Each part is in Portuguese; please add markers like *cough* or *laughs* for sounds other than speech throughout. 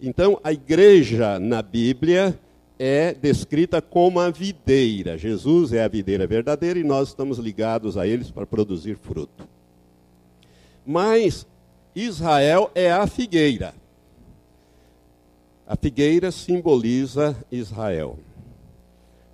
Então, a igreja na Bíblia é descrita como a videira. Jesus é a videira verdadeira e nós estamos ligados a eles para produzir fruto. Mas Israel é a figueira. A figueira simboliza Israel.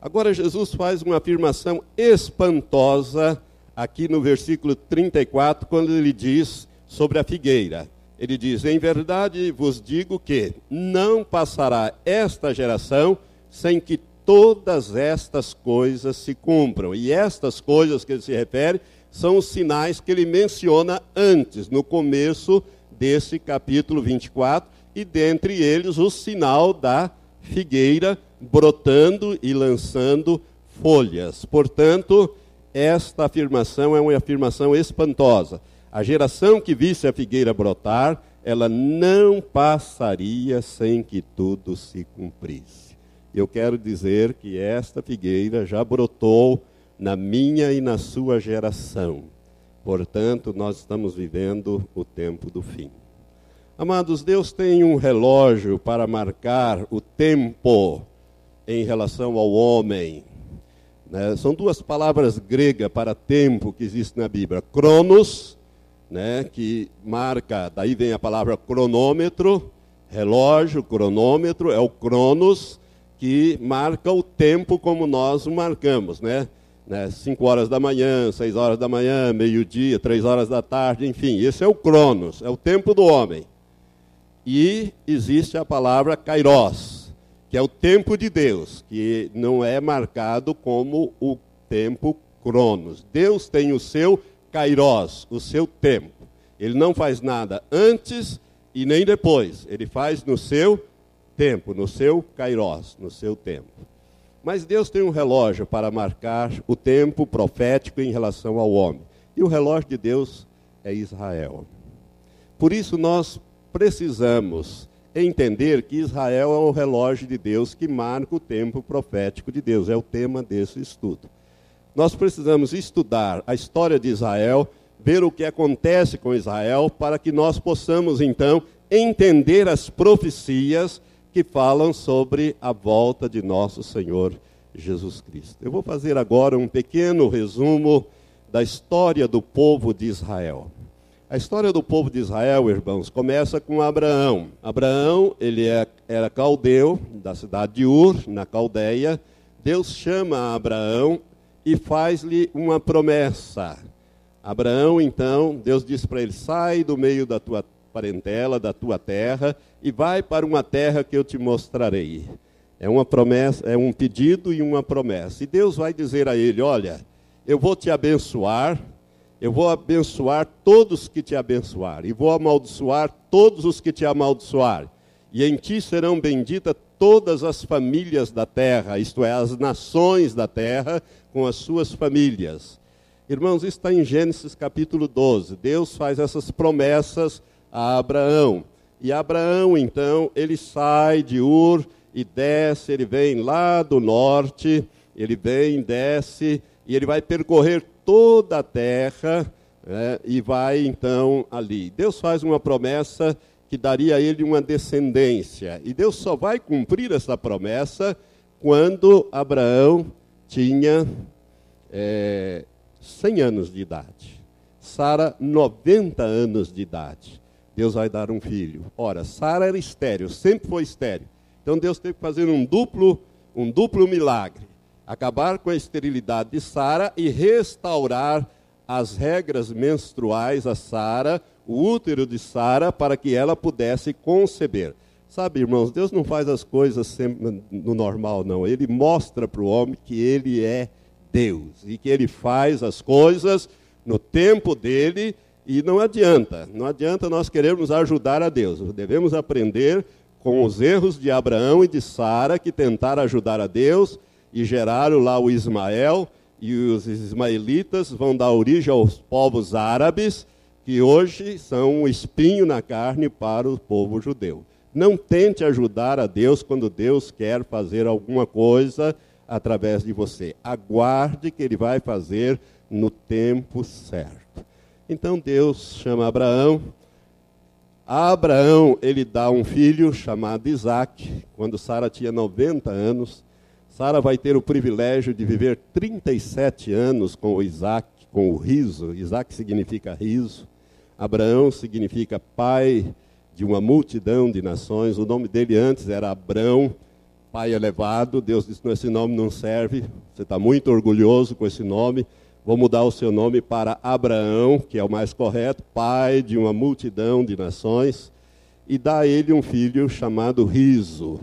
Agora, Jesus faz uma afirmação espantosa aqui no versículo 34, quando ele diz sobre a figueira. Ele diz: Em verdade vos digo que não passará esta geração sem que todas estas coisas se cumpram. E estas coisas que ele se refere são os sinais que ele menciona antes, no começo desse capítulo 24, e dentre eles o sinal da figueira brotando e lançando folhas. Portanto, esta afirmação é uma afirmação espantosa. A geração que visse a figueira brotar, ela não passaria sem que tudo se cumprisse. Eu quero dizer que esta figueira já brotou na minha e na sua geração. Portanto, nós estamos vivendo o tempo do fim. Amados, Deus tem um relógio para marcar o tempo em relação ao homem. Né? São duas palavras gregas para tempo que existem na Bíblia: cronos, né? que marca, daí vem a palavra cronômetro, relógio, cronômetro, é o cronos, que marca o tempo como nós o marcamos, né? né? Cinco horas da manhã, seis horas da manhã, meio-dia, três horas da tarde, enfim, esse é o cronos, é o tempo do homem. E existe a palavra kairos, que é o tempo de Deus, que não é marcado como o tempo cronos. Deus tem o seu kairos, o seu tempo. Ele não faz nada antes e nem depois. Ele faz no seu tempo, no seu kairos, no seu tempo. Mas Deus tem um relógio para marcar o tempo profético em relação ao homem. E o relógio de Deus é Israel. Por isso nós precisamos entender que Israel é o relógio de Deus que marca o tempo profético de Deus. É o tema desse estudo. Nós precisamos estudar a história de Israel, ver o que acontece com Israel, para que nós possamos então entender as profecias que falam sobre a volta de nosso Senhor Jesus Cristo. Eu vou fazer agora um pequeno resumo da história do povo de Israel. A história do povo de Israel, irmãos, começa com Abraão. Abraão, ele é, era caldeu, da cidade de Ur, na Caldeia. Deus chama Abraão e faz-lhe uma promessa. Abraão, então, Deus diz para ele: sai do meio da tua parentela, da tua terra, e vai para uma terra que eu te mostrarei. É uma promessa, é um pedido e uma promessa. E Deus vai dizer a ele: olha, eu vou te abençoar eu vou abençoar todos que te abençoarem, e vou amaldiçoar todos os que te amaldiçoarem. E em ti serão benditas todas as famílias da terra, isto é, as nações da terra, com as suas famílias. Irmãos, isso está em Gênesis capítulo 12. Deus faz essas promessas a Abraão. E Abraão, então, ele sai de Ur e desce, ele vem lá do norte, ele vem, desce, e ele vai percorrer toda a terra né, e vai então ali. Deus faz uma promessa que daria a ele uma descendência. E Deus só vai cumprir essa promessa quando Abraão tinha é, 100 anos de idade. Sara, 90 anos de idade. Deus vai dar um filho. Ora, Sara era estéreo, sempre foi estéreo. Então Deus teve que fazer um duplo, um duplo milagre acabar com a esterilidade de Sara e restaurar as regras menstruais a Sara, o útero de Sara, para que ela pudesse conceber. Sabe, irmãos, Deus não faz as coisas sempre no normal, não. Ele mostra para o homem que ele é Deus e que ele faz as coisas no tempo dele e não adianta. Não adianta nós querermos ajudar a Deus. Devemos aprender com os erros de Abraão e de Sara que tentaram ajudar a Deus e geraram lá o Ismael, e os ismaelitas vão dar origem aos povos árabes, que hoje são um espinho na carne para o povo judeu. Não tente ajudar a Deus quando Deus quer fazer alguma coisa através de você. Aguarde que ele vai fazer no tempo certo. Então Deus chama Abraão, A Abraão, ele dá um filho chamado Isaac, quando Sara tinha 90 anos. Sara vai ter o privilégio de viver 37 anos com o Isaac, com o riso. Isaac significa riso. Abraão significa pai de uma multidão de nações. O nome dele antes era Abrão, pai elevado. Deus disse: esse nome não serve. Você está muito orgulhoso com esse nome. Vou mudar o seu nome para Abraão, que é o mais correto, pai de uma multidão de nações, e dá a ele um filho chamado Riso,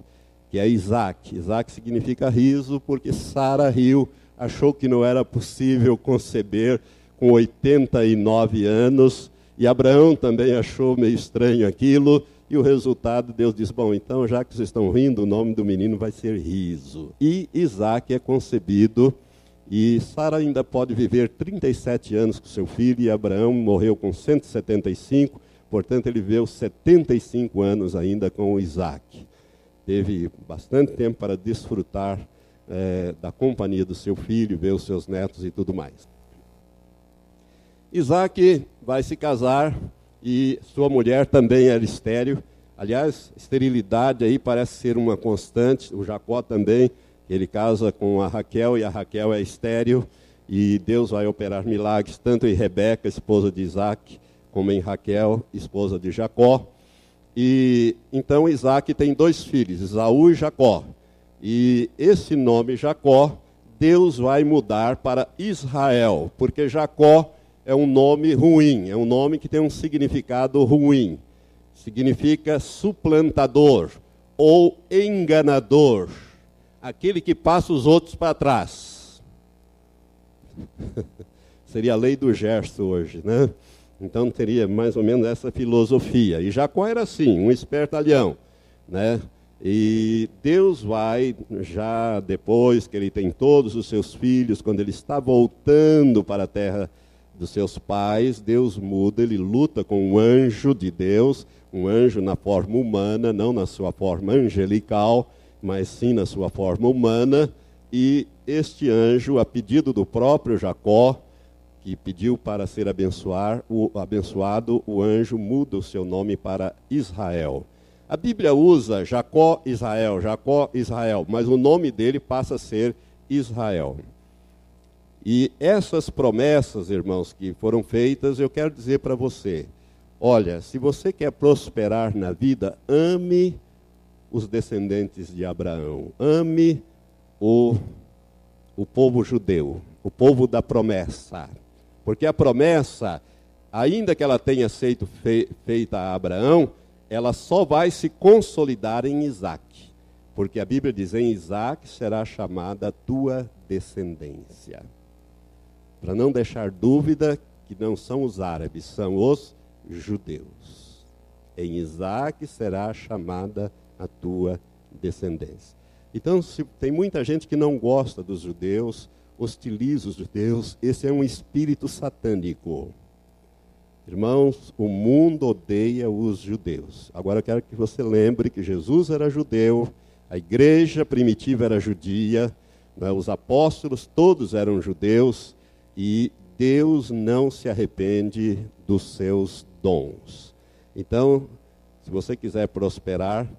que é Isaac. Isaac significa riso, porque Sara riu, achou que não era possível conceber com 89 anos e Abraão também achou meio estranho aquilo, e o resultado, Deus diz: Bom, então já que vocês estão rindo, o nome do menino vai ser Riso. E Isaac é concebido, e Sara ainda pode viver 37 anos com seu filho, e Abraão morreu com 175, portanto ele viveu 75 anos ainda com Isaac. Teve bastante tempo para desfrutar é, da companhia do seu filho, ver os seus netos e tudo mais. Isaac vai se casar e sua mulher também era estéril. Aliás, esterilidade aí parece ser uma constante. O Jacó também, ele casa com a Raquel e a Raquel é estéril. E Deus vai operar milagres tanto em Rebeca, esposa de Isaac, como em Raquel, esposa de Jacó. E então Isaac tem dois filhos, Isaú e Jacó. E esse nome Jacó, Deus vai mudar para Israel, porque Jacó é um nome ruim, é um nome que tem um significado ruim. Significa suplantador ou enganador, aquele que passa os outros para trás. *laughs* Seria a lei do gesto hoje, né? Então teria mais ou menos essa filosofia. E Jacó era assim, um espertalhão, né? E Deus vai, já depois que ele tem todos os seus filhos, quando ele está voltando para a terra dos seus pais, Deus muda, ele luta com um anjo de Deus, um anjo na forma humana, não na sua forma angelical, mas sim na sua forma humana, e este anjo, a pedido do próprio Jacó, que pediu para ser abençoar, o, abençoado, o anjo muda o seu nome para Israel. A Bíblia usa Jacó Israel, Jacó Israel, mas o nome dele passa a ser Israel. E essas promessas, irmãos, que foram feitas, eu quero dizer para você: olha, se você quer prosperar na vida, ame os descendentes de Abraão, ame o, o povo judeu, o povo da promessa. Porque a promessa, ainda que ela tenha sido fe, feita a Abraão, ela só vai se consolidar em Isaac. Porque a Bíblia diz: em Isaac será chamada tua descendência para não deixar dúvida que não são os árabes, são os judeus. Em Isaac será chamada a tua descendência. Então, se, tem muita gente que não gosta dos judeus, hostiliza os judeus, esse é um espírito satânico. Irmãos, o mundo odeia os judeus. Agora eu quero que você lembre que Jesus era judeu, a igreja primitiva era judia, né, os apóstolos todos eram judeus, e Deus não se arrepende dos seus dons. Então, se você quiser prosperar,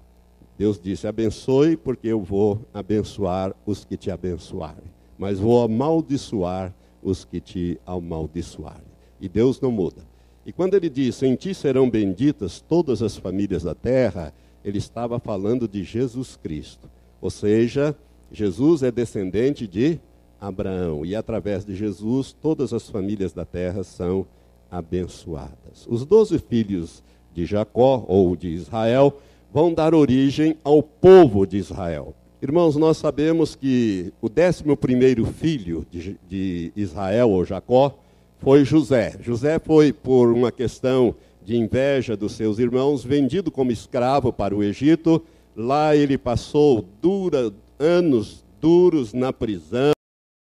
Deus disse: abençoe, porque eu vou abençoar os que te abençoarem, mas vou amaldiçoar os que te amaldiçoarem. E Deus não muda. E quando ele disse: Em ti serão benditas todas as famílias da terra, ele estava falando de Jesus Cristo. Ou seja, Jesus é descendente de Abraão. E através de Jesus, todas as famílias da terra são abençoadas. Os doze filhos de Jacó, ou de Israel, vão dar origem ao povo de Israel. Irmãos, nós sabemos que o décimo primeiro filho de, de Israel, ou Jacó, foi José. José foi, por uma questão de inveja dos seus irmãos, vendido como escravo para o Egito. Lá ele passou dura, anos duros na prisão